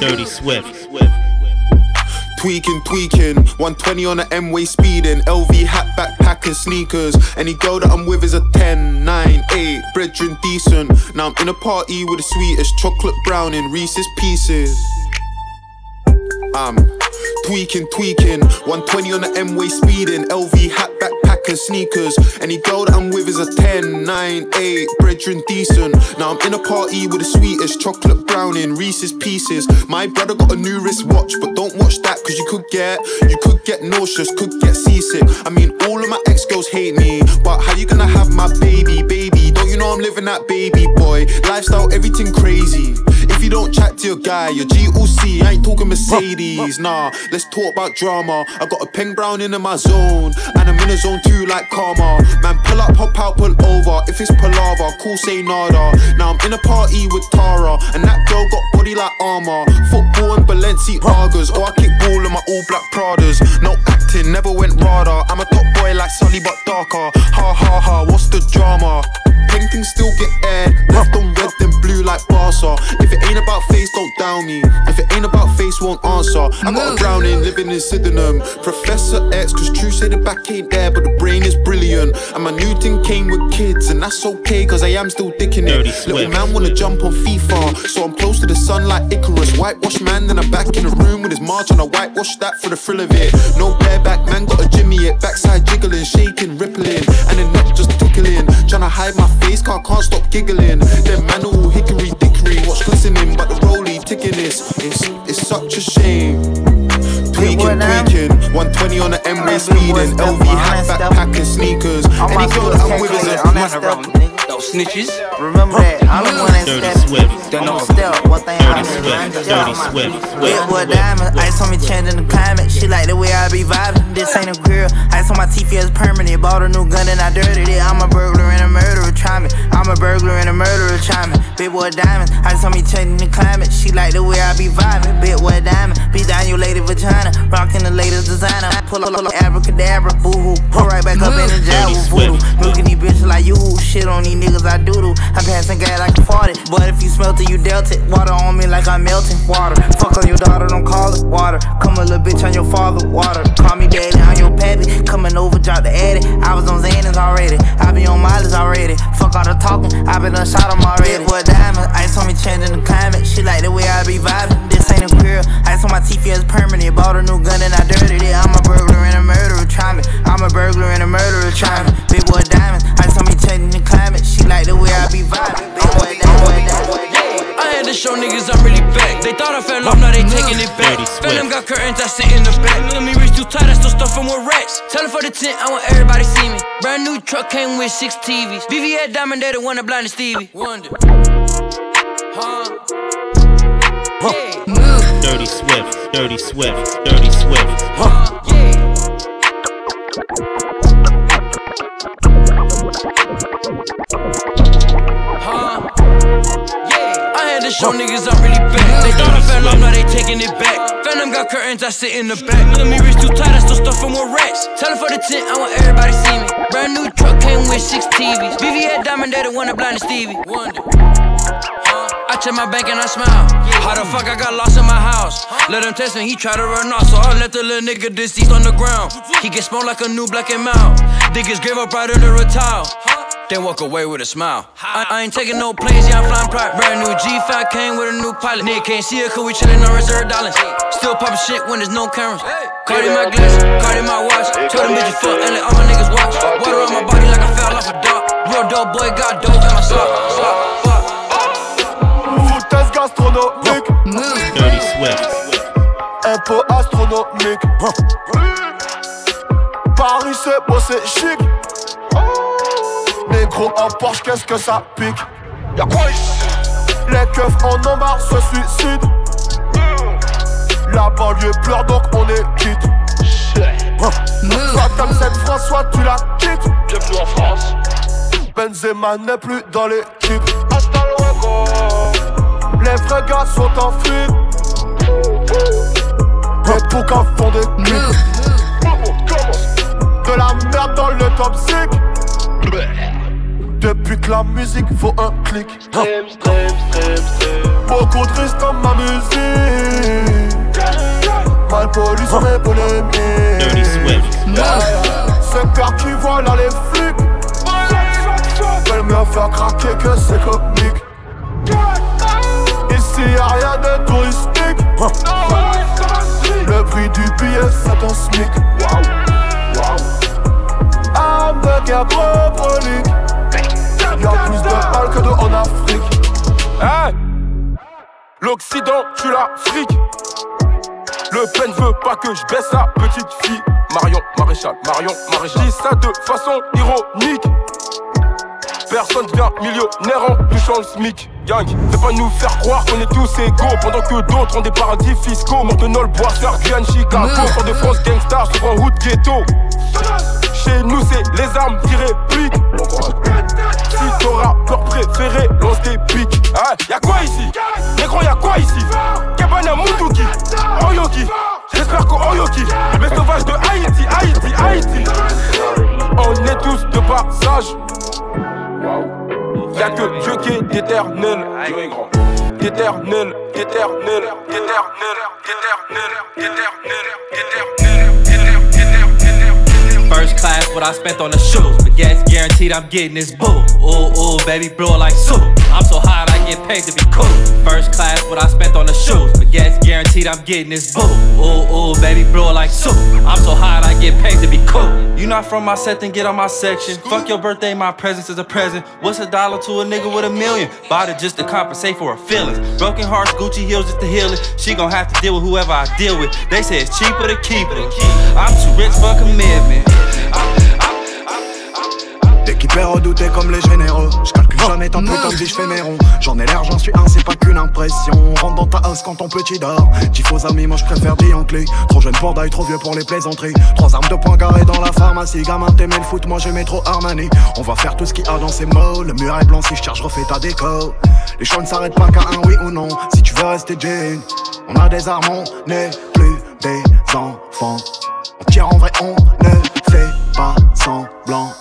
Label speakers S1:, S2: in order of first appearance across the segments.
S1: Dirty Swift.
S2: Tweaking, tweaking, 120 on the M-way speeding, LV hat, backpack and sneakers. Any girl that I'm with is a 10, 9, 8, brethren decent. Now I'm in a party with the sweetest chocolate brown in Reese's Pieces. I'm tweaking, tweaking, 120 on the M-way speeding, LV hat, backpack and sneakers. Any girl that I'm with is a 10, 9, 8, brethren decent. Now I'm in a party with the sweetest chocolate brown in Reese's Pieces. My brother got a new wristwatch, but don't watch that cause you could get, you could get nauseous, could get seasick. I mean, all of my ex-girls hate me, but how you gonna have my baby, baby? Don't you know I'm living that baby boy? Lifestyle, everything crazy. You don't chat to your guy, your GOC, I ain't talking Mercedes. Nah, let's talk about drama. I got a pen brown in my zone, and I'm in a zone too like karma. Man, pull up, hop out, pull over. If it's palaver, cool, say nada. Now I'm in a party with Tara, and that girl got body like armor. Football and Balenciagas, or I kick ball in my all black Pradas. No acting, never went radar. I'm a top boy like Sully, but darker. Ha ha ha, what's the drama? Paintings still get aired, left on red, then blue like Barca. If it ain't about face, don't down me. If it ain't about face, won't answer. I got a drowning, living in Sydenham. Professor X, cause true say the back ain't there, but the brain is brilliant. And my new thing came with kids, and that's okay, cause I am still dicking it. Little man wanna jump on FIFA, so I'm close to the sun like Icarus. Whitewash man, then I'm back in the room with his march, and I whitewash that for the thrill of it. No bareback man, got a jimmy it, backside jiggling, shaking, rippling, and the neck just tickling. Tryna hide my face, car can't stop giggling. 120 on the M-way speeding, LV hat, backpack and sneakers. Any girl that I'm with is a
S3: on that stuff, nigga.
S4: Yo, snitches.
S3: Remember that. I'm the one that
S1: Dirty
S3: stepped.
S1: Swift.
S4: Don't know.
S3: step. One thing I
S1: Dirty
S3: did, man.
S1: Swift.
S3: Just
S1: Dirty
S3: out my
S1: Swift.
S3: feet.
S1: Swift.
S3: Big boy diamond. Ice on me changing the climate. She like the way I be vibing. This ain't a grill. Ice on my teeth, yeah, it's permanent. Bought a new gun and I dirtied it. I'm a burglar and a murderer. Try me. I'm a burglar and a murderer. Try me. Big boy diamond. Ice on me changing the climate. She like the way I be vibing. Big boy diamond. Be down your lady vagina. Rocking the latest designer. Pull up, pull up, abracadabra. Boo hoo. Pull right back up in the jail with voodoo. Milking these bitches like you. Shit on these niggas I doodle. I'm passing gas like a farted. But if you smelt it, you dealt it. Water on me like I'm melting. Water. Fuck on your daughter, don't call it water. Come a little bitch on your father. Water. Call me daddy, I'm your pappy. Coming over, drop the addy. I was on Xanax already. I be on mileage already. Fuck all the talking. I been done shot 'em already. What diamond? Ice on me changing the climate. She like the way I be vibing. This ain't a grill. Ice on my teeth, yeah, permanent. Bought a new gun and I dirtied it. I'm a burglar and a murderer. Try me. I'm a burglar and a murderer. Try me. Boy diamond. Ice on me changing the climate. She like the way I be vibing. Big boy diamond.
S4: I had to show niggas I'm really back. They thought I fell off, now they taking it back.
S1: Dirty Swift.
S4: Phantom got curtains, I sit in the back. Let me reach too tight, I still stuff from with racks. Tell her for the tent, I want everybody see me. Brand new truck came with six TVs. VVS Diamond, they the one that blinded Stevie. Wonder. Huh? Yeah.
S1: Dirty Swift. Dirty Swift. Dirty Swift.
S4: Huh? Yeah. Show niggas I'm really back. They thought I fell off, now they taking it back. Phantom got curtains, I sit in the back. Let me reach too tight, I still stuff from with racks. Tell her for the tent, I want everybody see me. Brand new truck came with six TVs. VVS Diamond, they the one that blinded Stevie. Wonder. I check my bank and I smile. How the fuck I got lost in my house? Let him test me, he try to run off, so I let the little nigga deceased on the ground. He get smoked like a new black and. Dig his grave up right under a towel. Then walk away with a smile. I, I ain't taking no planes, yeah, I'm flying private. Brand new G5 came with a new pilot. Nigga can't see it, cause we chillin' on reserve dollars. Still poppin' shit when there's no cameras. Cardi my glass, Cardi my watch. Told them bitches fuck and let all my niggas watch. Water on my body like I fell off a dock. Real dope boy got dope in my sock. sock, sock.
S5: Foutaise gastronomique,
S1: Dirty Swift.
S5: impôt astronomique. Paris c'est beau, c'est chic. Négro en Porsche, qu'est-ce que ça pique? Y'a quoi Les keufs en ont marre se suicident. La banlieue pleure donc on est quitte. Soit t'aimes cette France, soit tu la quittes. Bienvenue en France. Benzema n'est plus dans l'équipe. Hasta luego. Les vrais gars sont en fuite. Les bouquins font des clips. De la merde dans le top 5. Depuis que la musique vaut un clic.
S6: Beaucoup de risques comme ma musique. Mal poli sur mes polémiques.
S5: Dirty Swift.
S6: C'est peur qui voient là les flics. Veulent me faire craquer que c'est comique. Ici y'a rien de touristique. Le prix du billet c'est un smic. Avec un prolique. Y'a plus de balles que de en Afrique. Hey! L'Occident, tu l'Afrique. Le pen veut pas que je baisse sa petite fille. Marion Maréchal, Marion Maréchal. Dis ça de façon ironique. Personne devient millionnaire en touchant le SMIC. Gang, fais pas nous faire croire qu'on est tous égaux pendant que d'autres ont des paradis fiscaux. Montenol, Boissard, Guyane, Chicago. Sort de France, gangsta, souvent route ghetto. Chez nous, c'est les armes qui répliquent. Ton rappeur préféré lance des pics. Ah, y'a quoi ici Négro, y'a quoi ici Kebana Oyoki. J'espère qu'au Oyoki, les sauvages de Haïti, Haïti, Haïti. On est tous de passage. Y'a que Dieu qui est éternel. Dieu est grand. Éternel, éternel, éternel, éternel, éternel, éternel, éternel.
S7: First class, what I spent on the shoes. But gas guaranteed I'm getting this boo. Ooh, ooh, baby, blow like soup. I'm so hot, I get paid to be cool. First class, what I spent on the shoes. But gas guaranteed I'm getting this boo. Ooh, ooh, baby, blow like soup. I'm so hot, I get paid to be cool. You not from my set, then get on my section. Fuck your birthday, my presence is a present. What's a dollar to a nigga with a million? Bought it just to compensate for her feelings. Broken hearts, Gucci heels just to heal it. She gon' have to deal with whoever I deal with. They say it's cheaper to keep it. I'm too rich for commitment.
S8: L'équipe est redoutée comme les généraux. Je calcule jamais tant putain de vie, je fais mes ronds. J'en ai l'air, j'en suis un, c'est pas qu'une impression. Rentre dans ta house quand ton petit dort. Dis faux amis, moi je préfère dire en clé. Trop jeune pour d'ail, trop vieux pour les plaisanteries. Trois armes de poing carré dans la pharmacie. Gamin, t'aimais le foot, moi j'aimais trop Armani. On va faire tout ce qu'il y a dans ces mots. Le mur est blanc, si je cherche, refais ta déco. Les choix ne s'arrêtent pas qu'à un oui ou non. Si tu veux rester Jane, on a des armes, on n'est plus des enfants. On tire en vrai, on ne fait pas semblant.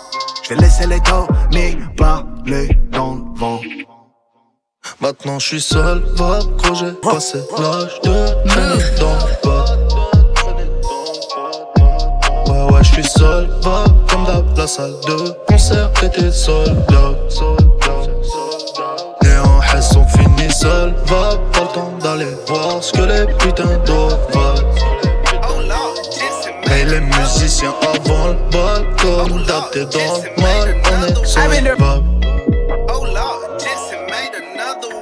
S8: Je vais laisser les mais parler dans le vent.
S9: Maintenant je suis seul, va gros j'ai passé l'âge de traîner dans le bas. Ouais ouais je suis seul, va comme d'hab la salle de concert était sold out Et en Hesse on finit seul, va pas le temps d'aller voir ce que les putains d'autres veulent Hey les musiciens avant le bal Comme d'hab t'es dans le mal On est sur
S10: I've been there.
S9: le vibe.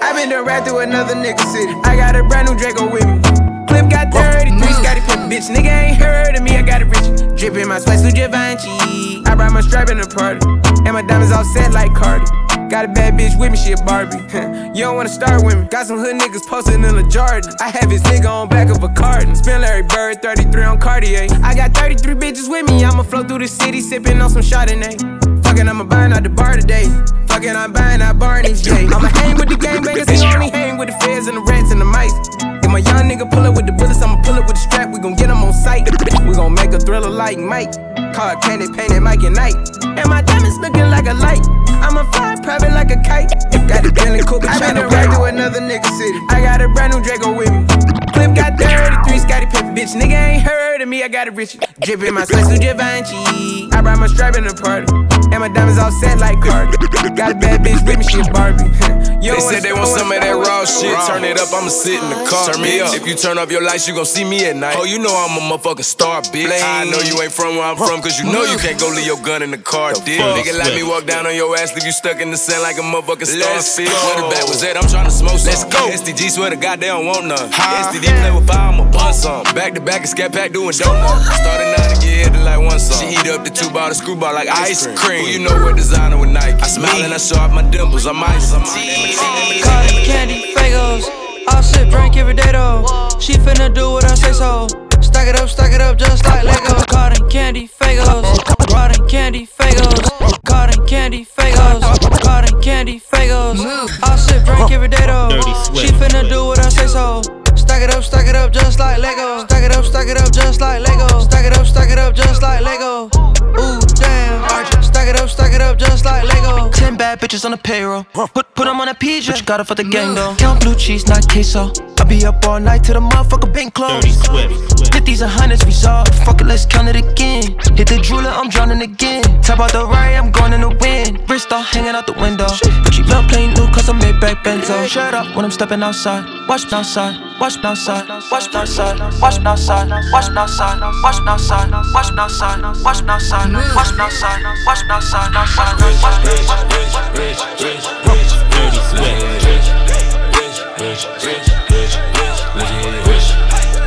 S10: I been done right through another nigga city. I got a brand new Draco with me. Clip got 33, Scottie Pippen, bitch. Nigga ain't heard of me, I got it rich. Drippin' my spice through Givenchy. I brought my strap in the party. And my diamonds all set like Cardi. Got a bad bitch with me, she a Barbie. you don't wanna start with me. Got some hood niggas posted in a Jordan. I have his nigga on back of a carton. Spin Larry Bird, 33 on Cartier. I got 33 bitches with me. I'ma flow through the city, sippin' on some Chardonnay. Fuckin', I'ma buying out the bar today. Fuckin', I'm buying out Barney's, yeah. I'ma hang with the gangbangers, he only hang with the feds and the rats and the mice. If my young nigga pull up with the bullets, I'ma pull up with the strap. We gon' get him on sight. We gon' make a thriller like Mike. Car candy painted Mike and Night. And my diamonds looking like a light. I'ma fly private like a kite. Got the Bentley Cooper I been right to another nigga city. I got a brand new Draco with me. Clip got 33, Scottie Pippen, bitch. Nigga ain't heard of me, I got it rich. Drippin' my sweat Givenchy. I brought my strap in the party. My diamonds all set like Cardi. Got a bad bitch with me, she Barbie. You
S11: They said they
S10: wanna-
S11: some of that raw shit. Turn it up, I'ma sit in the car. Turn me up. If you turn up your lights, you gon' see me at night. Oh, you know I'm a motherfucking star, bitch. I know you ain't from where I'm from, cause you know you can't go leave your gun in the car, dick. Nigga, let me walk down on your ass, leave you stuck in the sand like a motherfucking starfish. Where the back was at, I'm tryna smoke some. Let's go. SDG swear to God, they don't want none. SDD play with fire, I'ma bust some. Back to back, a scat pack doing donuts. Started nine to get hit to like one song. She eat up the two the screwball like ice cream. Who you know what designer with Nike? I smile and I show off my dimples, I'm ice. I'm
S4: Cotton candy, Fagos. I'll sip, drink every day though. She finna do what I say so. Stack it up, stack it up just like Lego. Cotton candy, Fagos. Cotton candy, Fagos. Cotton candy, Fagos. Cotton candy, Fagos. I'll sip, drink every day though. She finna do what I say so. Stack it up, stack it up just like Lego. Stack it up, stack it up just like Lego. Stack it up, stack it up just like Lego. Ooh, damn. Stack it up, stack it up
S12: just like Lego. Ten bad bitches on the payroll. Put put them on a PJ. But you got it for the gang though. Count blue cheese, not queso. I be up all night till the motherfucker bank closed.
S13: Dirty Swift.
S12: Fifties and hundreds, we saw. Fuck it, let's count it again. Hit the jeweler, I'm drowning again. Top out the right, I'm going in the wind. Wrist all hanging out the window. Gucci belt plain new, cause I made back benzo. Shut up when I'm stepping outside. Watch me outside. Watch me outside. Watch me outside. Watch me outside. Watch me outside. Watch me outside. Watch me outside. Watch me outside. Watch me outside. Watch me outside. Outside. Watch me
S13: Dirty Swift.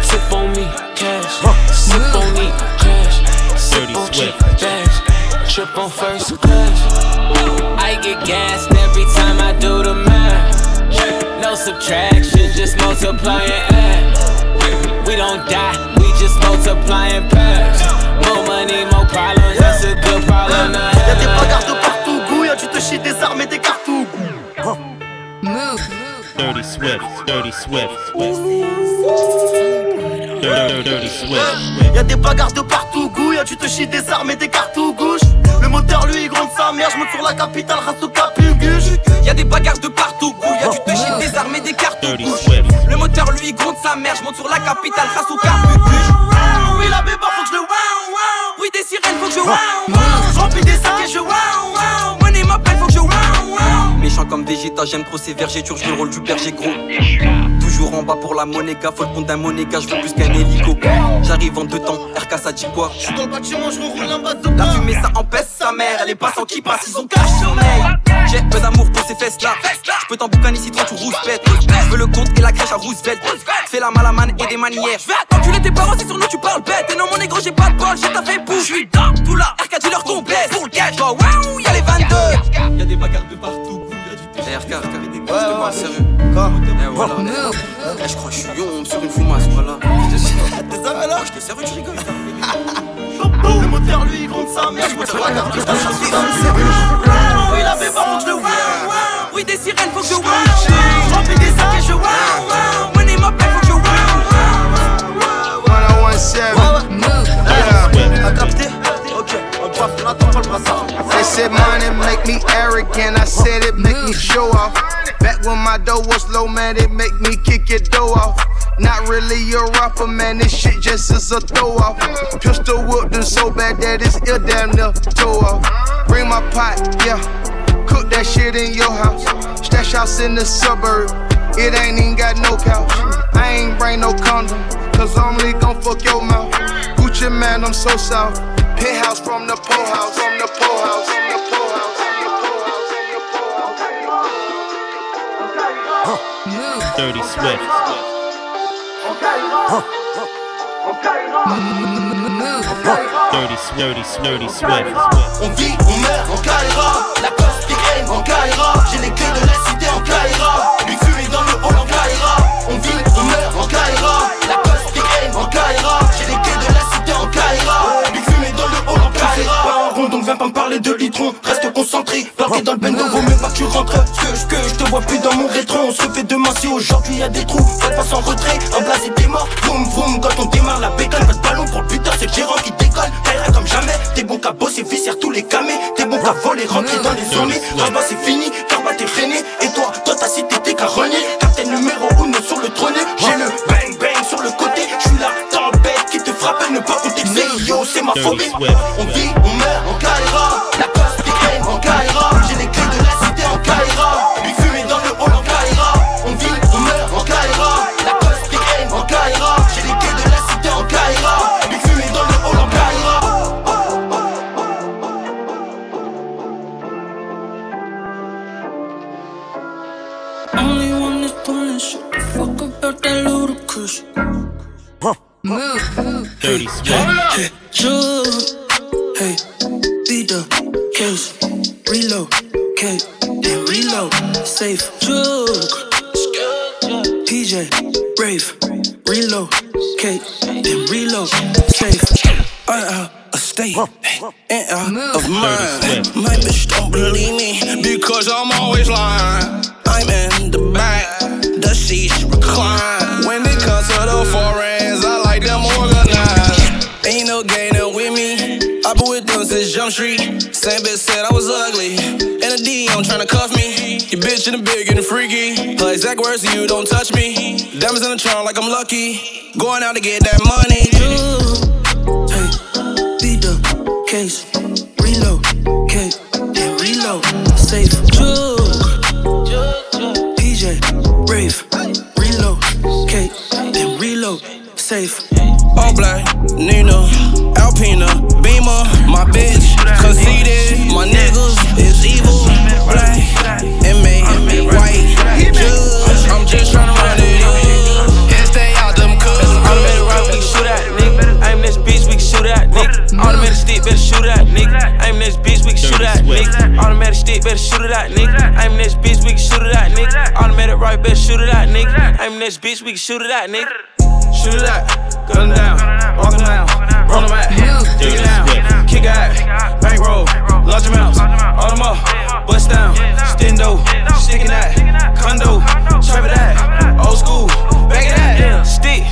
S14: Sip on me, cash. Sip on me, cash. Sip
S13: Dirty
S14: on cheap
S13: Swift.
S14: bags. Trip on first class. I get gassed every time I do the math. No subtraction, just multiply and add. We don't die, we just multiply and pass. More money, more problems, that's a good problem to
S15: Y'a des bagarres de partout, Gouya, tu te chies des armes et des cartouches.
S13: Dirty Swift. Dirty Swift. Dirty, dirty Swift.
S15: Y'a des bagarres de partout, Gouya, tu te chies des armes et des cartouches. Le moteur, lui, il gronde sa mère, je monte sur la capitale, race au capuguche.
S16: Y'a des bagarres de partout, Gouya, tu te chies des armes et des cartouches. Le moteur lui gronde sa mère, je monte sur la capitale, au carbubuche.
S15: Oui, la béba, faut que je le wow, wow.
S16: Oui, des sirènes, faut que je wow, wow.
S15: Remplis des sacs et je wow, wow.
S16: Money m'appelle, faut que je wow, wow. Méchant comme Vegeta, j'aime trop ces vergétures, je le rôle du berger gros. Toujours en bas pour la monéga, faut le compte d'un monéga, je veux plus qu'un hélico. J'arrive en deux temps, RK ça dit quoi?
S15: J'suis dans le bâtiment, je roule un bazooka.
S16: La fumée ça empêche sa mère, elle est pas sans qui passe, ils ont cache sommeil. J'ai peu d'amour pour ces fesses là. Je peux t'en boucaner si toi tu rouspètes. Je veux le compte et la crèche à Roosevelt. Fais la malamane et des manières. Je vais enculer tes parents si sur nous tu parles bête. Et non mon négro j'ai pas de bol, j'ai ta fait pour. Je suis dans tout là. RK qu'on blesse. Pour le cash, bah waouh, y'a les 22. Y'a des bagarres de partout. Eh RK, ouais, ouais, sérieux. Eh voilà. Eh, je crois que je suis yon sur une fumasse, voilà.
S15: T'es un là
S16: Je t'ai servi, tu rigoles.
S15: Le moteur, lui, il gronde sa mère, je monte sur la capitale, race au capuguche. Oui, la béba, faut que je le wow, wow.
S16: Oui, des sirènes, faut que je wow.
S15: Je remplis des sacs et je wow, wow.
S17: They said money make me arrogant. I said it make me show off. Back when my dough was low, man, it make me kick your dough off. Not really a rapper, man. This shit just is a throw off. Pistol whooped him so bad that it's ear damn near throw off. Bring my pot, yeah. Cook that shit in your house. Stash house in the suburb. It ain't even got no couch. I ain't bring no condom. Cause I'm only gon' fuck your mouth. Gucci Mane, I'm so south. Penthouse from the poor house, from the poor house, from the poor house.
S13: Dirty Swift. Dirty, dirty, dirty Swift.
S15: On vit, on meurt en Kaira. La qui aime en Kaira. J'ai les clés de la cité en Kaira. Lui fumer dans le hall en Kaira. On vit, on meurt en Kaira. La qui aime en Kaira. J'ai les clés de la cité en Kaira. Donc viens pas me parler de litron. Reste concentré, planqué dans le bendo, vaut mieux pas que tu rentres. Ce que, je te vois plus dans mon rétro. On se fait demain si aujourd'hui y a des trous. Fais pas sans retrait, un blasé t'es mort. Boum boum, quand on démarre la bécane, pas de ballon pour le putain, c'est le gérant qui décolle. Kaira comme jamais, t'es bon qu'à bosser, viscère tous les camés. T'es bon qu'à voler, rentrer dans les zones. Rabat c'est fini, t'es freiné. Et toi, toi ta cité t'es qu'à renier. Captain numéro 1 sur le trône. J'ai le ne pas contexter Yo c'est ma phobie On vit, on meurt, on caillera La peur pique haine, on caillera J'ai les clés de la cité, on caillera Une fumée dans le hall, on caillera On vit, on meurt, on caillera La peur pique haine, on caillera J'ai les clés de la cité, on caillera Une fumée dans le hall, on caillera
S14: Only one is punish Fuck about that ludicrous
S13: Dirty Swift.
S14: Jug. Hey, beat the case. Reload. K. Then reload. Safe. Jug. PJ. Brave. Reload. K. Then reload. Safe. I out a state. And out of mind. My bitch don't believe me ugly. And a DM tryna cuff me. Your bitch in the big getting freaky. Her exact words to you, don't touch me. Diamonds in the trunk like I'm lucky. Going out to get that money.
S13: Hey, beat the case, reload, and reload, safe, Rave, reload, reload, safe.
S18: Better shoot it at, nigga. Aim this bitch, we can shoot it out, nigga. Automatic right, better shoot it out, nigga. I'm this bitch, we can shoot it out, nigga. Shoot it out, gun down, walk down, roll them out, dig it down, kick out, bankroll, large amounts, all them up, bust down, stendo, sticking that, condo, trap it at, old school, back it at, stick,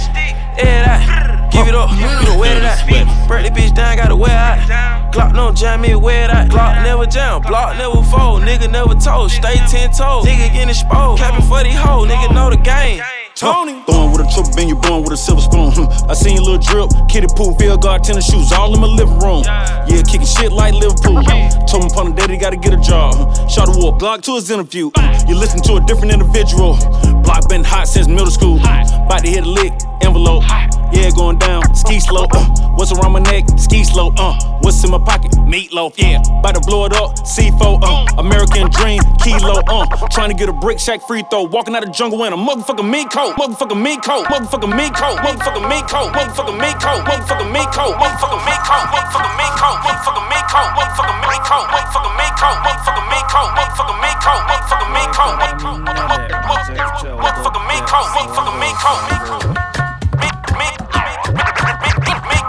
S18: air that, give it up, you the wear that, break the bitch down, gotta wear out, Glock no jam me, wear that, Glock never jam, block never fold, nigga never told, stay ten toes, nigga getting exposed, capping for these hoes, nigga know the game. Tony.
S19: Throwing with a triple bin, you born with a silver spoon. Hmm. I seen little drip, kitty pool, Ville guard, tennis shoes, all in my living room. Yeah, kicking shit like Liverpool. Told upon the daddy, gotta get a job. Shot a war, Glock to his interview. You listen to a different individual. Block been hot since middle school. About to hit a lick, envelope. Yeah, going down, ski slow. Uh. What's around my neck? Ski slow. Uh. What's in my pocket? Meatloaf. Yeah, about to blow it up. C4. Uh. American dream, kilo. Uh. Trying to get a brick shack free throw. Walking out the jungle in a motherfucking mink coat. Motherfucking mink coat. Motherfucking mink coat. Motherfucking mink coat. Motherfucking mink coat. Motherfucking mink coat. Motherfucking mink coat. Motherfucking mink coat. Motherfucking mink coat. Motherfucking mink coat. Motherfucking mink coat. Motherfucking mink coat. Motherfucking mink coat. Motherfucking mink coat. Motherfucking mink coat. Motherfucking mink coat.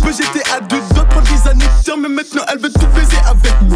S20: peut J'étais à deux doigts des années de Mais maintenant elle veut tout baiser avec moi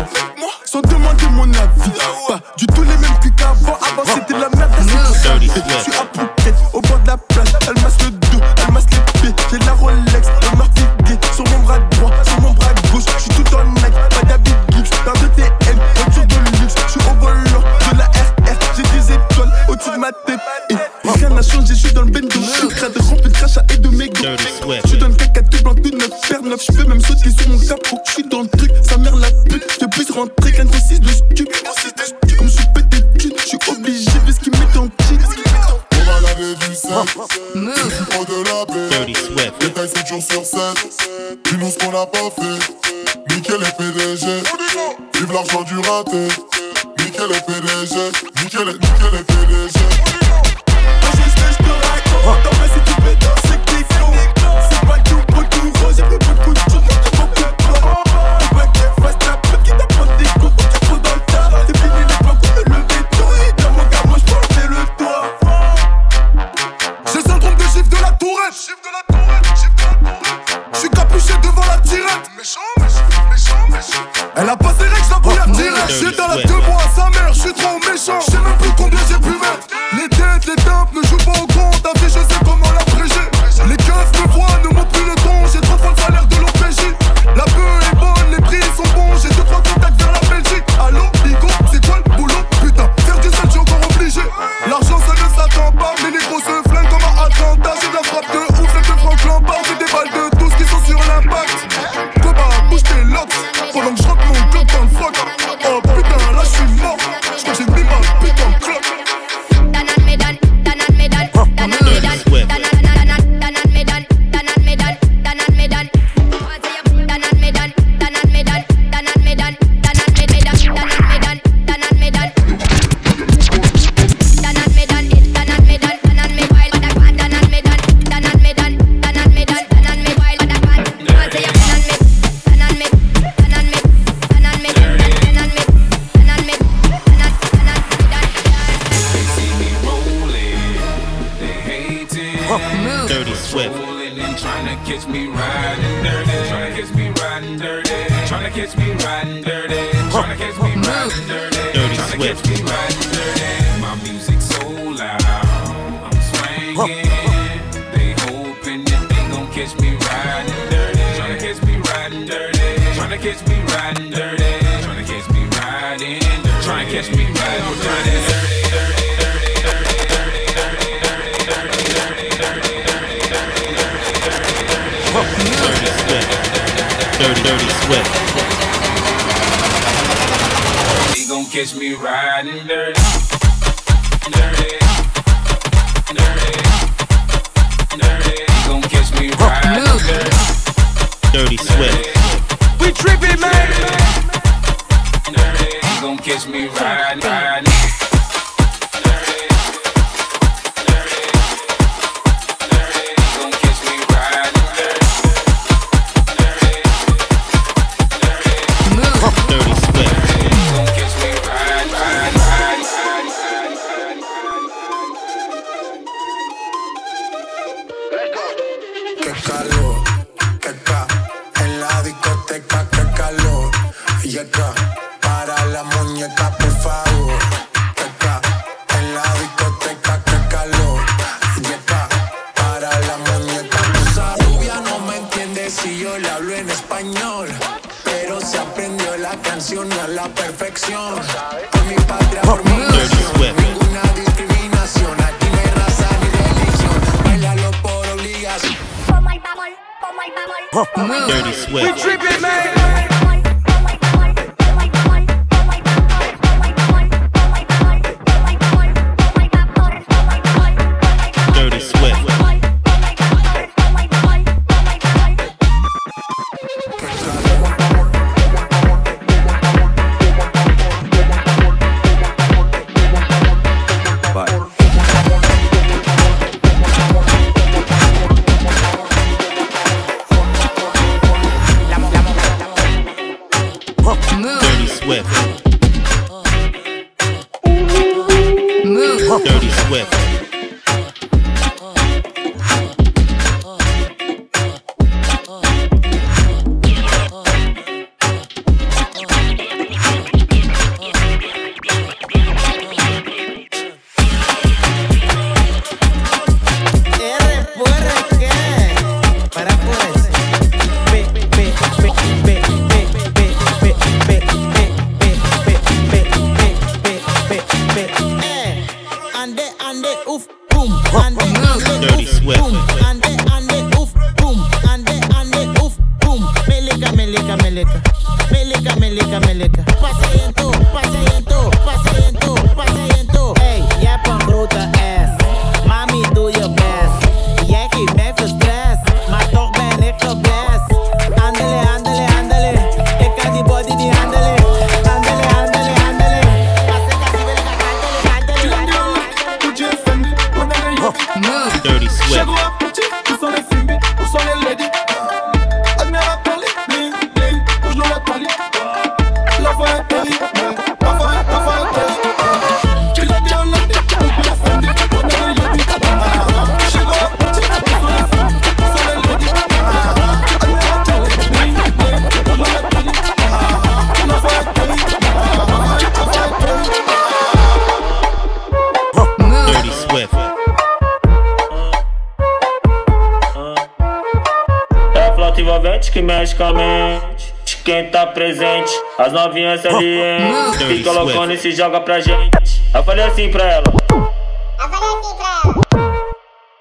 S21: presente. As novinhas salientes se colocando e se joga pra gente. Eu falei assim pra ela. Eu falei assim pra ela.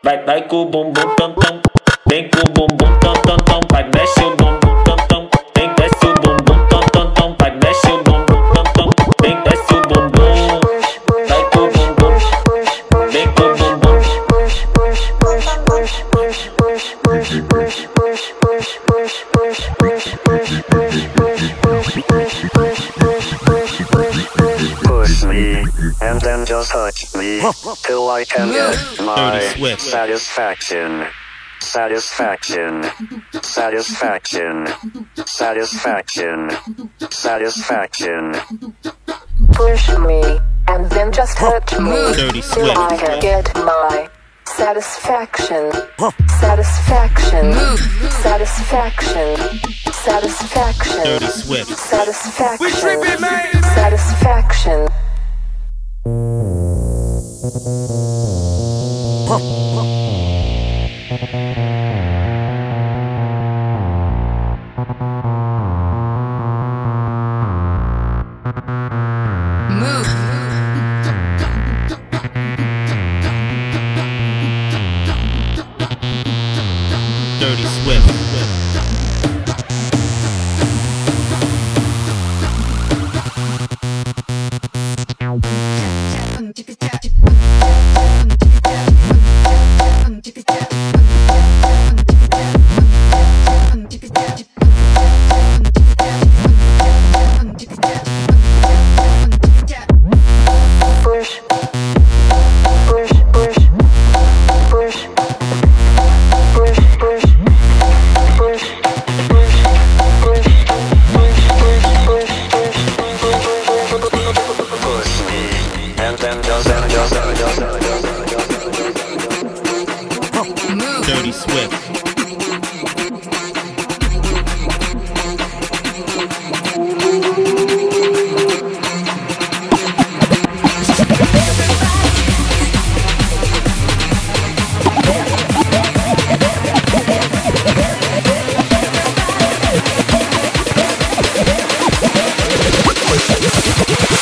S21: Vai, vai com o bumbum
S22: tanto.
S23: Satisfaction. Satisfaction. Satisfaction. Satisfaction. Satisfaction.
S24: Push me and then just hurt me till I can get my
S25: satisfaction. Satisfaction. Satisfaction. Satisfaction.
S26: Dirty
S25: Satisfaction.
S27: We tripping, man. Satisfaction.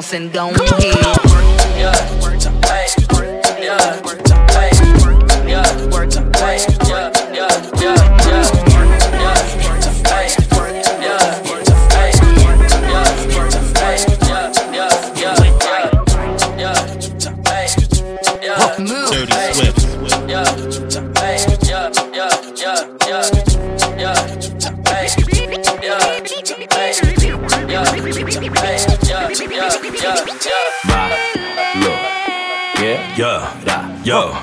S24: bouncing, ahead.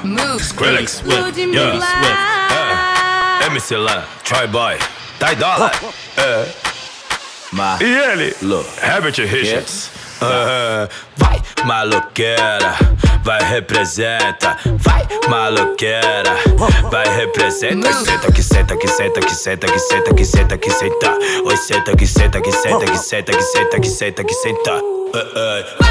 S23: Yo, Skrillex, yeah, é, MC Lan, Troy Boy, Ty Dolla, é, e ele, Herbert Richards. Ah, vai, maloqueira, vai representa, vai, maloqueira, vai representa. Senta que senta que senta que senta que senta que senta que senta. Oi, senta que senta que senta que senta que senta que senta que senta. Ah, ah.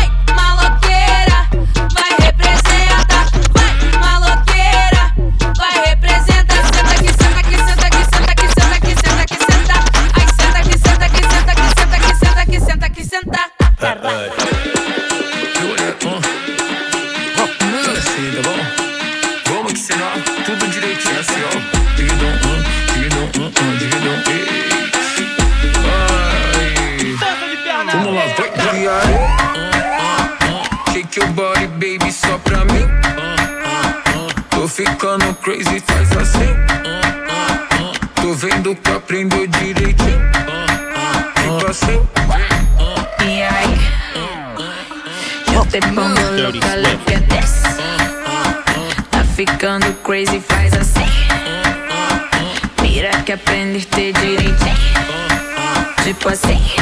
S28: Crazy, faz assim. Tô vendo que aprendeu direitinho. Fica assim.
S24: Y ahí, yo te pongo look at this. Tá ficando crazy, faz assim. Mira que aprendiste direitinho. Tipo assim.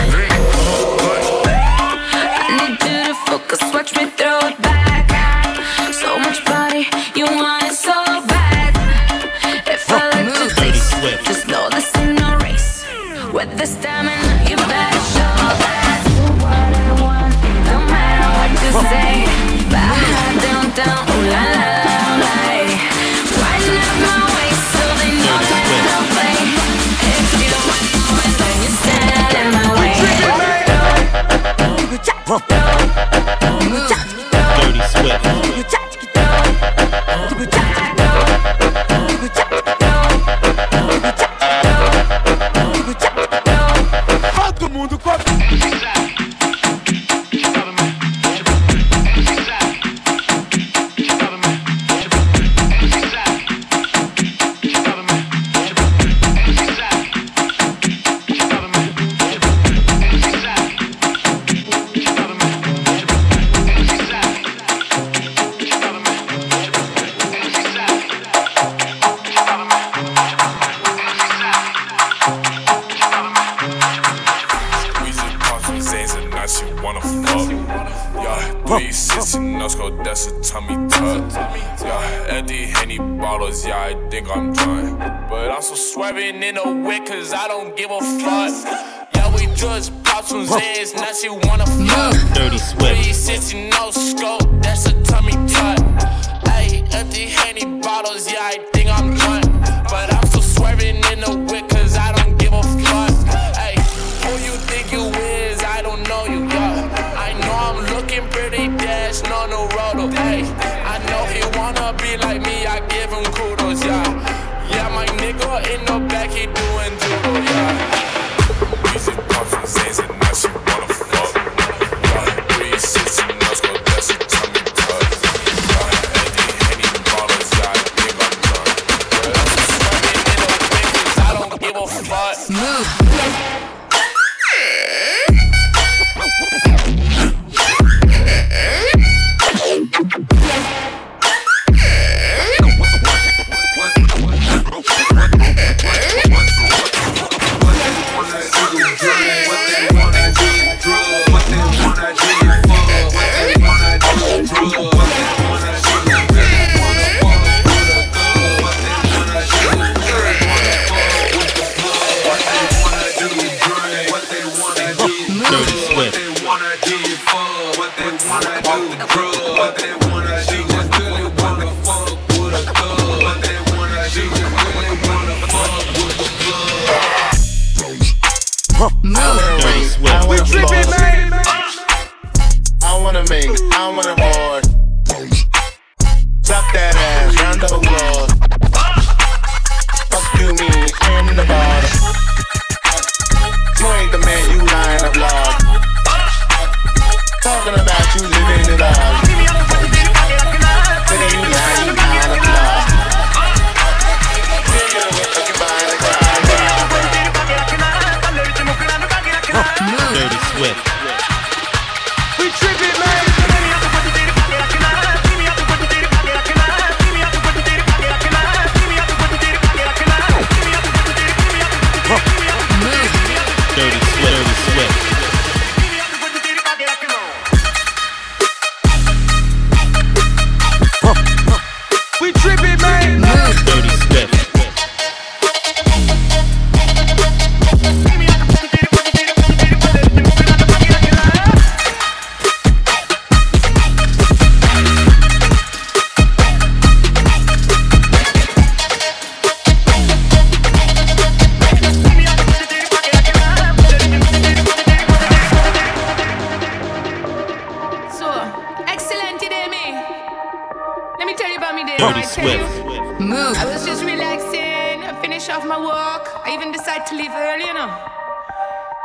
S24: had to
S29: leave early, you know.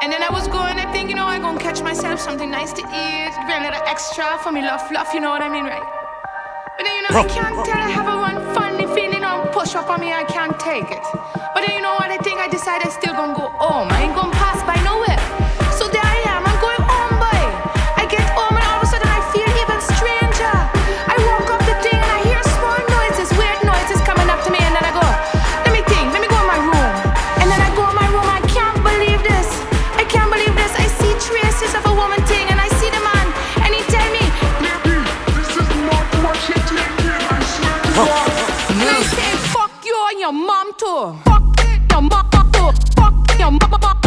S29: And then I was going, I think, you know, I'm gonna catch myself something nice to eat, grab a little extra for me love, love, you know what I mean, right? But then, you know, I can't tell I have a one funny feeling on push up on me, I can't take it. But then, you know what, I think I decided I still gonna go home. I ain't gonna pass by nowhere. to. Fuck your mother. Fuck your mother.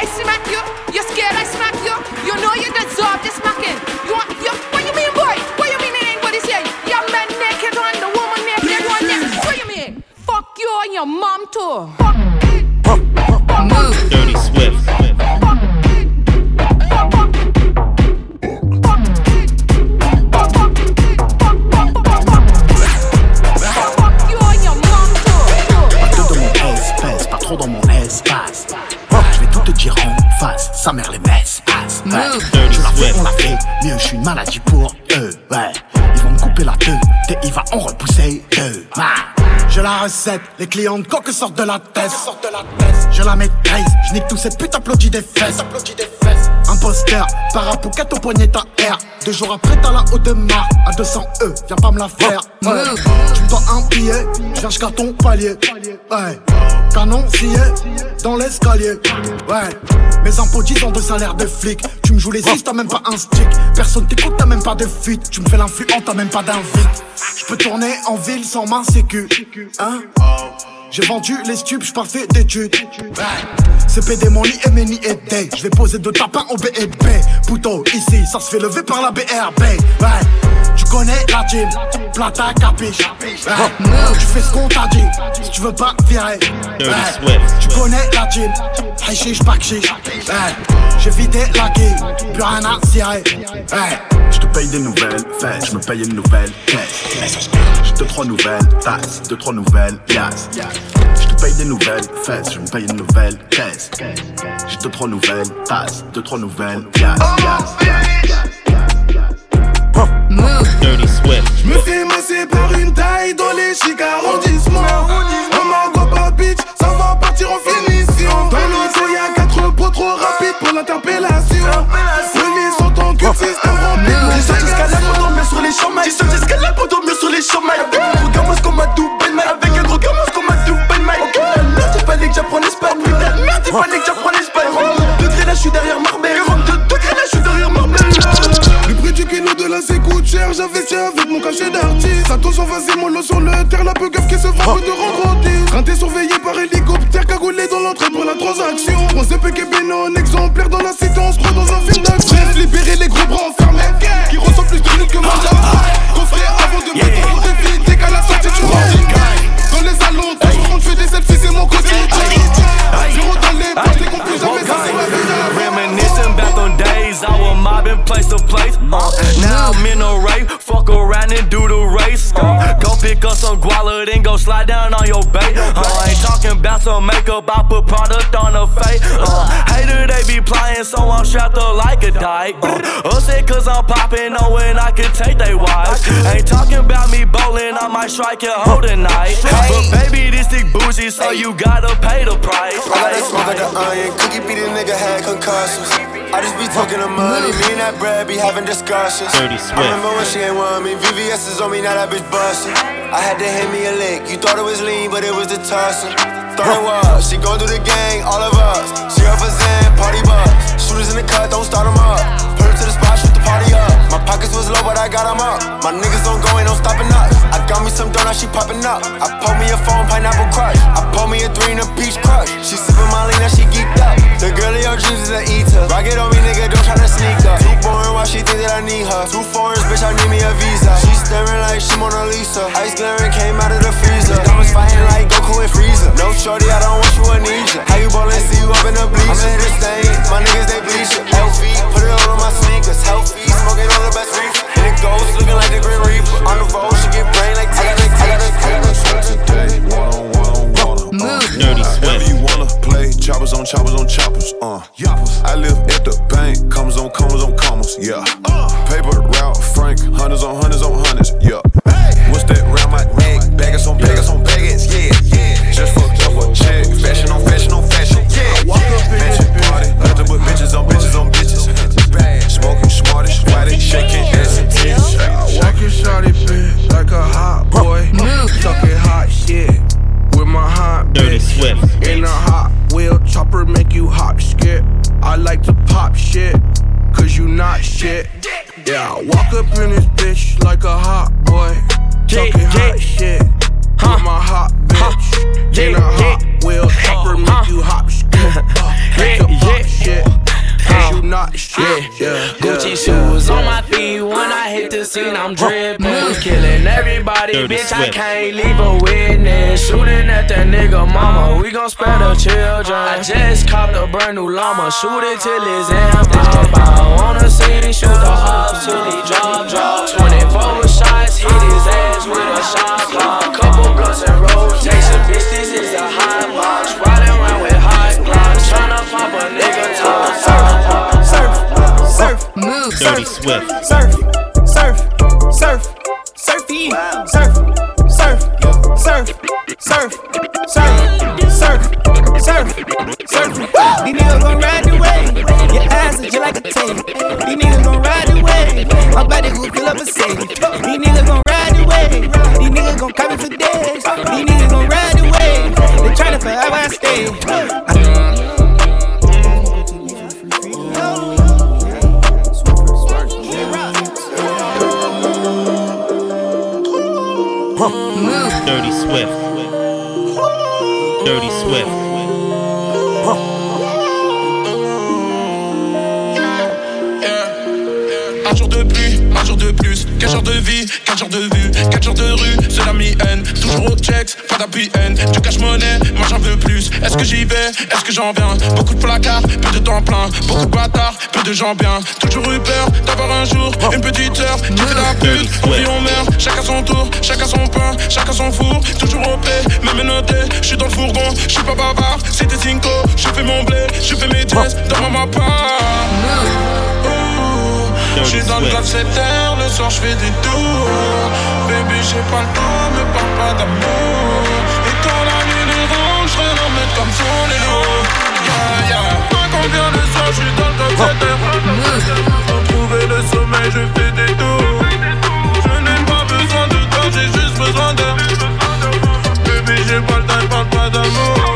S29: I smack you. You're scared I smack you. You know you deserve this smacking. You want you what you mean, boy? What you mean it ain't what it's here? Your man naked on the woman naked on this. What you mean? Fuck you and your mom too. Fuck. Move.
S26: Dirty Swift.
S8: Sa mère les messes passe. Ouais. Tu l'as fait, on l'a fait, mieux je suis une maladie pour eux. Ouais, ils vont me couper la queue, et ils vont en repousser deux. Ouais. J'ai la recette, les clients de coque sortent de la tête. Je la maîtrise, je nique tout cette pute applaudit des fesses. Imposteur, parapouquette au poignet ta R. Deux jours après, t'as la haute de mar à 200 E, viens pas me la faire. Ouais. Tu me dois un billet, je viens jusqu'à ton palier. Ouais. Canon scié dans l'escalier. Ouais. Mes impôts 10 ans de salaire de flic. Tu me joues les six, t'as même pas un stick. Personne t'écoute, t'as même pas de fuite. Tu me fais l'influent, t'as même pas d'invite. Je peux tourner en ville sans main sécu. Hein? J'ai vendu les stupes, fait d'études. C'est PD mon lit et Meni et Day. Je vais poser deux tapins au BEB. Pouto, ici, ça se fait lever par la BRB. Ouais. Tu connais la team, plata capiche. Ouais. Tu fais ce qu'on t'a dit, si tu veux pas virer. Ouais. Tu connais la team, hey chiche, pas chiche. Ouais. J'ai vidé la quille, plus rien à cirer. Ouais. Je te paye des nouvelles fêtes, je me paye une nouvelle caisse. J'ai deux trois nouvelles tasses, deux trois nouvelles pièces. Je te paye des nouvelles fesses, je me paye une nouvelle caisse. J'ai deux trois nouvelles tasses, deux trois nouvelles pièces.
S30: Frappe de surveillé par hélicoptère, cagoulé dans l'entrée pour la transaction. On
S31: slide down on your bait. Uh, I ain't talking about some makeup, I put product on her face. Uh, hater, they be plying, so I'm strapped up like a dyke. Uh, upset cause I'm popping, knowing I can take they wives. Ain't talking about me bowling, I might strike your hoe tonight. But baby, this dick bougie, so you gotta pay the price.
S32: I got smoke like the onion. Cookie beat a nigga had concussions. I just be talking of money. Me and that bread be having discussions.
S33: Dirty
S32: I
S33: Swift.
S32: remember when she ain't want me. VVS is on me, now that bitch bustin'. I had to hit me a lick. You thought it was lean, but it was the. Thought it was. She gon' do the gang, all of us. She up for Zen, party bus. Shooters in the cut, don't start 'em up. Put to the spot, shoot the party up. My pockets was low, but I got 'em up. My niggas don't go, ain't no stopping us. I donuts, she popping up. I pulled me a phone, pineapple crush. I pulled me a three and a peach crush. She sippin' Molly, now she geeked up. The girl in your dreams is an eater. Rocket on me, nigga, don't try to sneak up. Too boring, why she think that I need her? Two foreigns, bitch, I need me a visa. She staring like she Mona Lisa. Ice glaring came out of the freezer. Diamonds fighting like Goku and Frieza. No shorty, I don't want you, ya. How you ballin', see you up in the bleachers. I'm in the stain, my niggas they bleach ya. LV, put it all on my sneakers. Healthy, smoking all the best reefer. And it goes looking like the Grim Reaper. On the road, she get brain like I got a, I got a, I got a
S2: today. One on one on water.
S33: Dirty
S2: Whenever
S33: Swift.
S2: you wanna play, choppers on choppers on choppers. Uh, I live at the bank, commas on commas on commas. Yeah. Uh. Paper route, Frank, hundreds on hundreds on hundreds. Yeah. What's that round my neck? Baggers on baggers on baggers. Yeah, yeah. Just fucked up a check. Fashion on fashion on fashion. Yeah. Mansion party, nothing but bitches on bitches on bitches. Smoking smartest, why they shaking
S30: shawty bitch like a hot boy. Talking hot shit with my hot
S33: Dirty
S30: bitch.
S33: Swift.
S30: In a hot wheel chopper make you hop skip. I like to pop shit, cause you not shit. Yeah, I walk up in this bitch like a hot boy. Talking hot shit with my hot bitch. In a hot wheel chopper make you hop skip. Uh, make you pop shit, cause oh. you not shit. Yeah,
S10: Gucci
S30: yeah,
S10: shoes on my feet when I hit the scene. I'm dripping, mm. killing everybody,
S33: Dirty
S10: bitch. I can't leave a witness. Shooting at that nigga mama, we gon' spare the children. I just copped a brand new llama, shoot it till it's in. Bow, bow. Wanna see shoot the ups till he drop, drop. 24 shots, hit his ass with a shot clock. Couple blunts and rotation, bitch. This is a high
S26: with.
S34: Surf.
S35: Que j'en viens Beaucoup de placards, peu de temps plein. Beaucoup de bâtards, peu de gens bien. Toujours eu peur d'avoir un jour une petite heure qui fait la pute. On vit, on meurt, chacun son tour, chacun son pain, chacun son four. Toujours au paix, même noté, je suis dans le fourgon, je suis pas bavard. C'était Cinco, je fais mon blé, je fais mes tests dans ma mappa. Je suis dans le club 7 heures, le soir je fais des tours Baby j'ai pas le temps, me parle pas d'amour vient le soir, je suis dans le 7 heures Pour trouver le sommeil, je fais des tours. Je n'ai pas besoin de toi, j'ai juste besoin de. Baby j'ai pas le temps, parle pas d'amour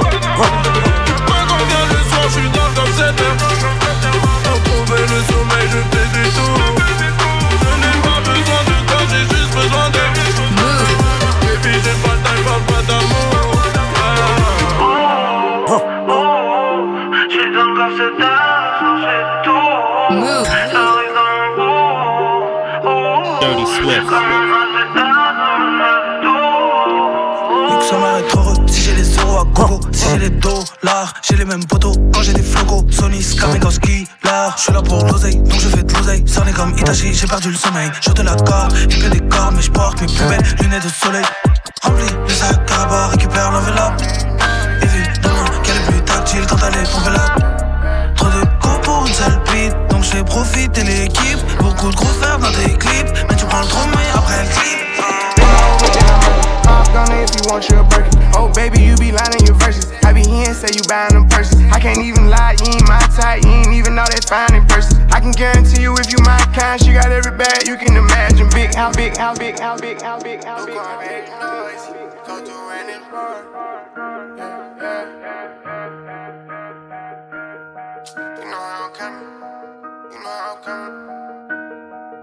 S34: perdu le sommeil. Je te la corde, j'ai que des cordes, mais je porte mes plus belles lunettes de soleil.
S17: Big, how big, how big, how big. How big. Go through any bar. Yeah, yeah. You know how I'm coming. You know how I'm coming.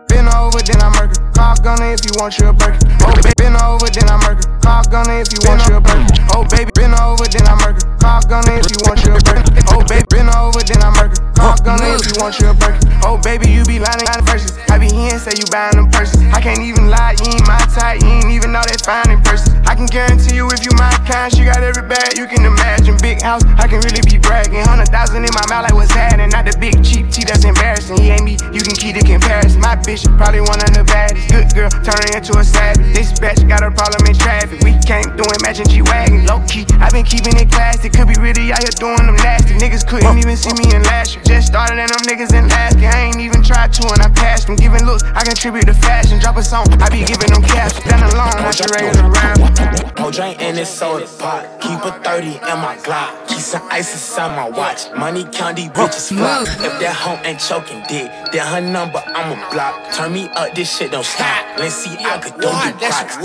S17: Been over, then I murder. Call gunner if you want your Birkin. Oh, been over, then I murder. Call gunner if you want your Birkin. Oh, baby, been over, then I murder. Call gunner if you want your Birkin. Oh, baby, been over, then I murder. Call gunner if you want your Birkin. Oh, baby, you be lying on verses. I be here and say you buying them purses. I can't even lie, you ain't my type. You ain't even know that fine in person. I can guarantee you if you my kind, she got every bag you can imagine. Big house, I can really be bragging. Hundred thousand in my mouth, like what's happening? Not the big cheap tea that's embarrassing. He ain't me, you can keep the comparison. My bitch probably one of the baddest. Good girl, turning into a savage. This bitch got a problem in traffic. We can't do it, matching G Wagon. Low key, i been keeping it classy. Could be really out here doing them nasty. Niggas couldn't even see me in last year. Just started and them niggas in last year. I ain't even tried to and I passed them. Giving looks, I contribute to fashion. Drop a song, I be giving them cash. Stand alone, I should raise around.
S36: Whole drink in this soda pot. Keep a 30 in my Glock. Keep some ice inside my watch. Money count these bitches flop. If that hoe ain't choking dick, then her number I'ma block. Turn me up, this shit don't stop. Let's see, I could do you crocs.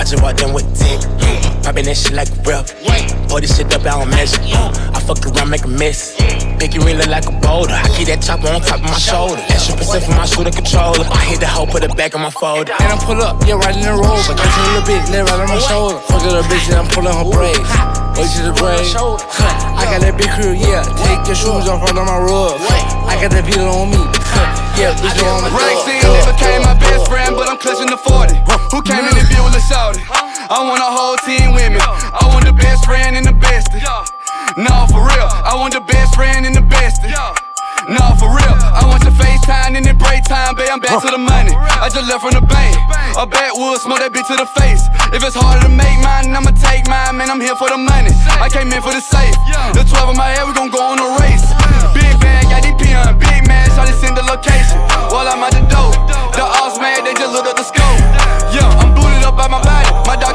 S36: I just walked in with dick. Popping that shit like a rep. Pour this shit up, I don't measure. I fuck around, make a mess. Make it ring look like a boulder. I keep that chopper on top of my shoulder. Extra percent for my shooter controller. I hit the hoe, put it back on my folder.
S37: And I pull up, yeah, right in the rover. Got to a little bit, lay right on my shoulder. Fuck it up, bitch, and I'm pulling her braids. Way to the grave. I got that big crew, yeah. Take your shoes off right on my rug. I got that beat on me. Yeah, bitch, you on my
S38: Rexy only became my best friend, but I'm clutching the 40. Who came in the view with a shouty? I want a whole team with me. I want the best friend and the bestest. Nah, for real. I want the best friend and the bestest. Nah, for real. I want your FaceTime and then break time, babe. I'm back to the money. I just left from the bank. A backwoods, smoke that bitch to the face. If it's harder to make mine, I'ma take mine, man. I'm here for the money. I came in for the safe. The 12 in my head, we gon' go on a race. Big bag, got these on. Big man, shot send the location. While I'm at the door,
S10: the
S35: odds man, they just look at the scope. Yeah, I'm booted up by my back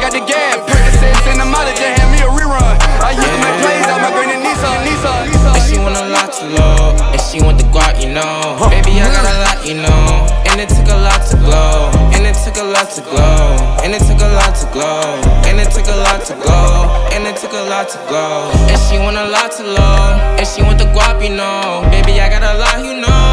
S35: got the gas. Purchase it, send them out, just hand me a rerun. I
S10: used to make plays out my granny Nissan, Nissan, Nissan. And she want a lot to love, and she want the guap, you know. Baby, I got a lot, you know. And it took a lot to glow, and it took a lot to glow, and it took a lot to glow, and it took a lot to glow, and it took a lot to glow. And she want a lot to love, and she want the guap, you know. Baby, I got a lot, you know.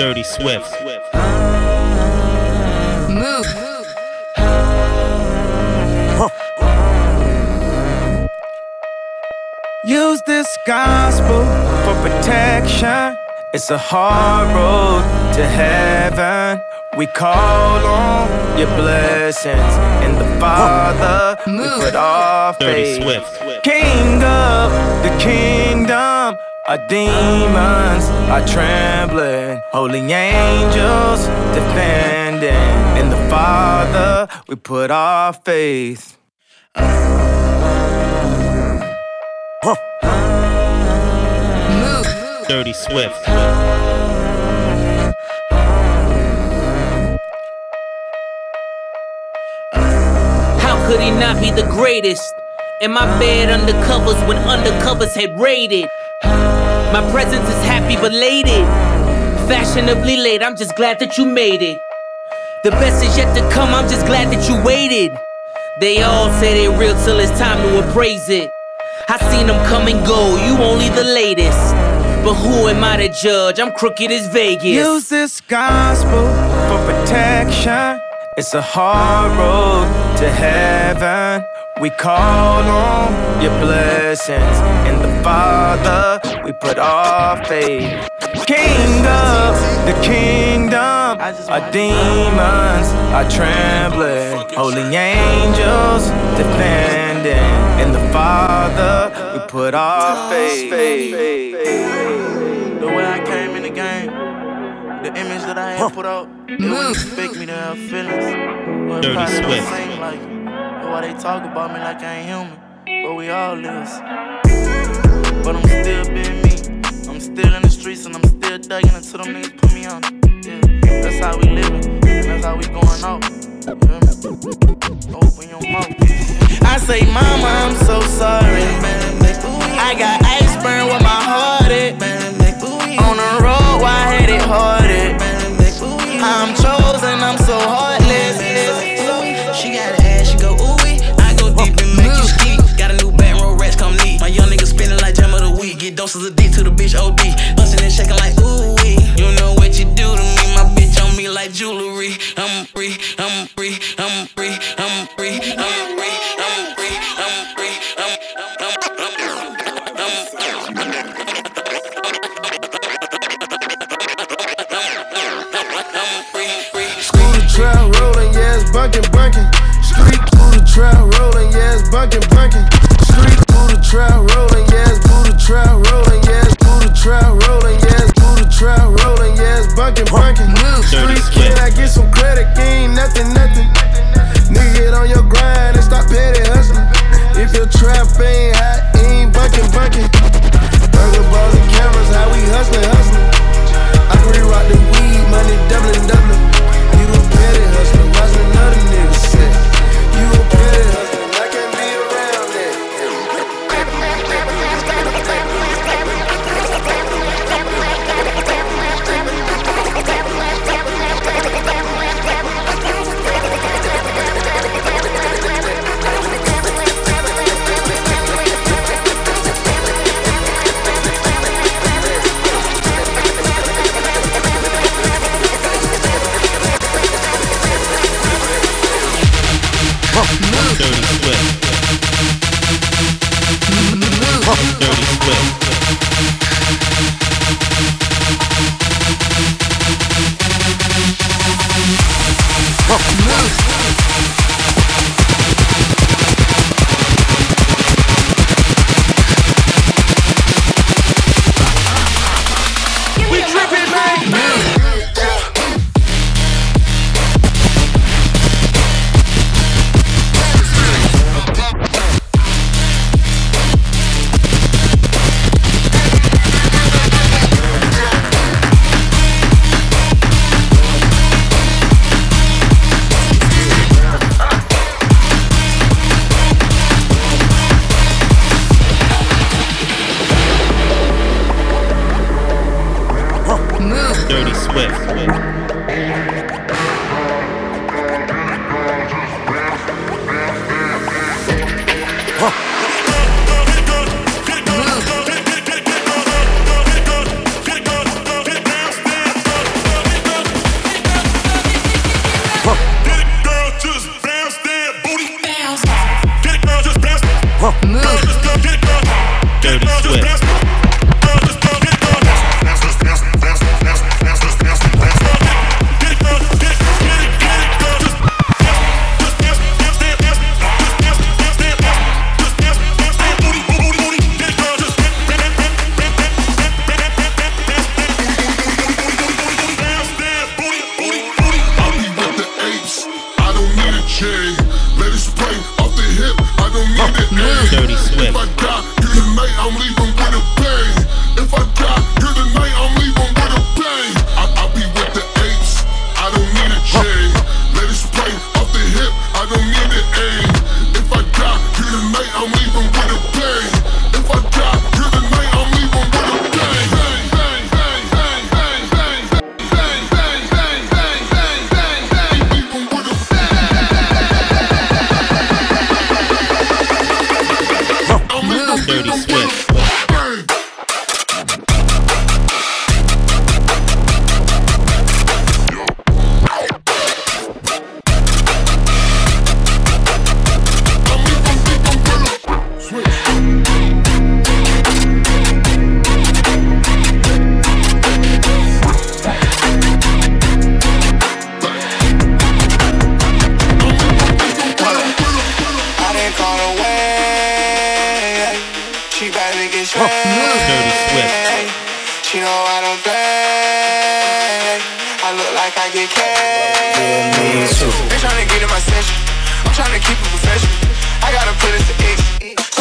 S39: Dirty Swift.
S40: Move.
S41: Use this gospel for protection. It's a hard road to heaven. We call on your blessings in the Father. We put our
S39: Dirty
S41: faith. King of the kingdom. Our demons are trembling. Holy angels defending. In the Father, we put our faith.
S39: Dirty Swift.
S35: How could he not be the greatest? In my bed under covers when undercovers had raided. My presence is happy belated. Fashionably late, I'm just glad that you made it. The best is yet to come, I'm just glad that you waited. They all say they real till it's time to appraise it. I seen them come and go, you only the latest. But who am I to judge? I'm crooked as Vegas.
S41: Use this gospel for protection. It's a hard road to heaven. We call on your blessings in the Father. We put our faith. King of the kingdom, our demons are trembling. Holy angels defending. In the Father, we put our faith.
S3: The way I came in the game, the image that I had put out, they wouldn't mm. expect me to have feelings. Well, it
S39: Dirty
S3: probably don't
S39: Swift.
S3: like why they talk about me like I ain't human, but we all is. But I'm still being me. I'm still in the streets and I'm still thugging until them niggas put me on. Yeah, that's how we living, and that's how we going out. Open your mouth. I say, Mama, I'm so sorry. I got ice burn where my heart at. On the road, why I had it hearted.
S42: Doses of D to the bitch OD. Bustin' and shaking like ooh wee. You know what you do to me, my bitch on me like jewelry. I'm free, I'm free, I'm free, I'm free, I'm free, I'm free, I'm free, I'm
S17: School the trap rolling, yeah, it's bunkin' bunkin'. Street the trap rolling, yeah, it's bunkin' bunkin'. Street through the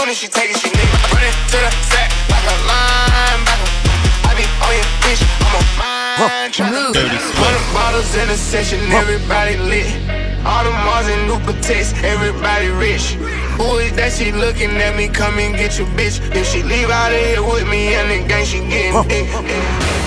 S35: Soon as she take it, she nigga. Run it to the sack like a linebacker. I be on your bitch. I'm on mine. Tryna the bottles in a session, everybody lit. All the Mars and new protects, everybody rich. Who is that? She looking at me, come and get your bitch. If she leave out of here with me and the gang, she getting dick.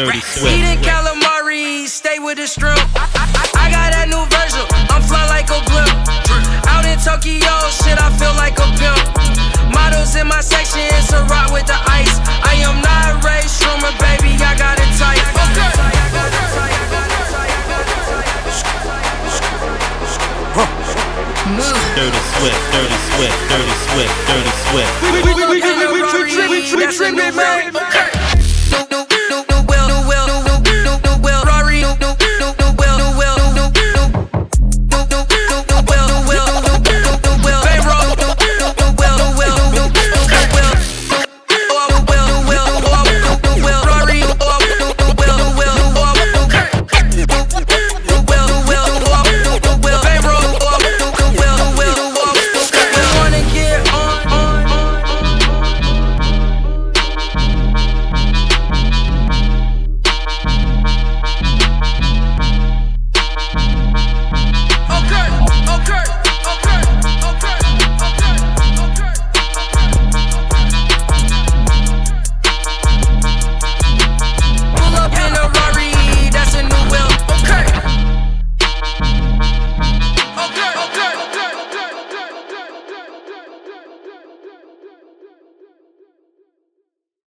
S43: Dirty Swift.
S4: Eating calamari, stay with the shrimp. I got that new version, I'm fly like a blimp. Out in Tokyo, shit, I feel like a pimp. Models in my section, it's a rock with the ice. I am not Ray Schumer, baby, I got it tight.
S43: Dirty Swift. Dirty Swift. Dirty Swift. Dirty Swift.
S4: We, we, we, we, we, we, we, we, we, we, we, we, we, we, we, we, we, we, we,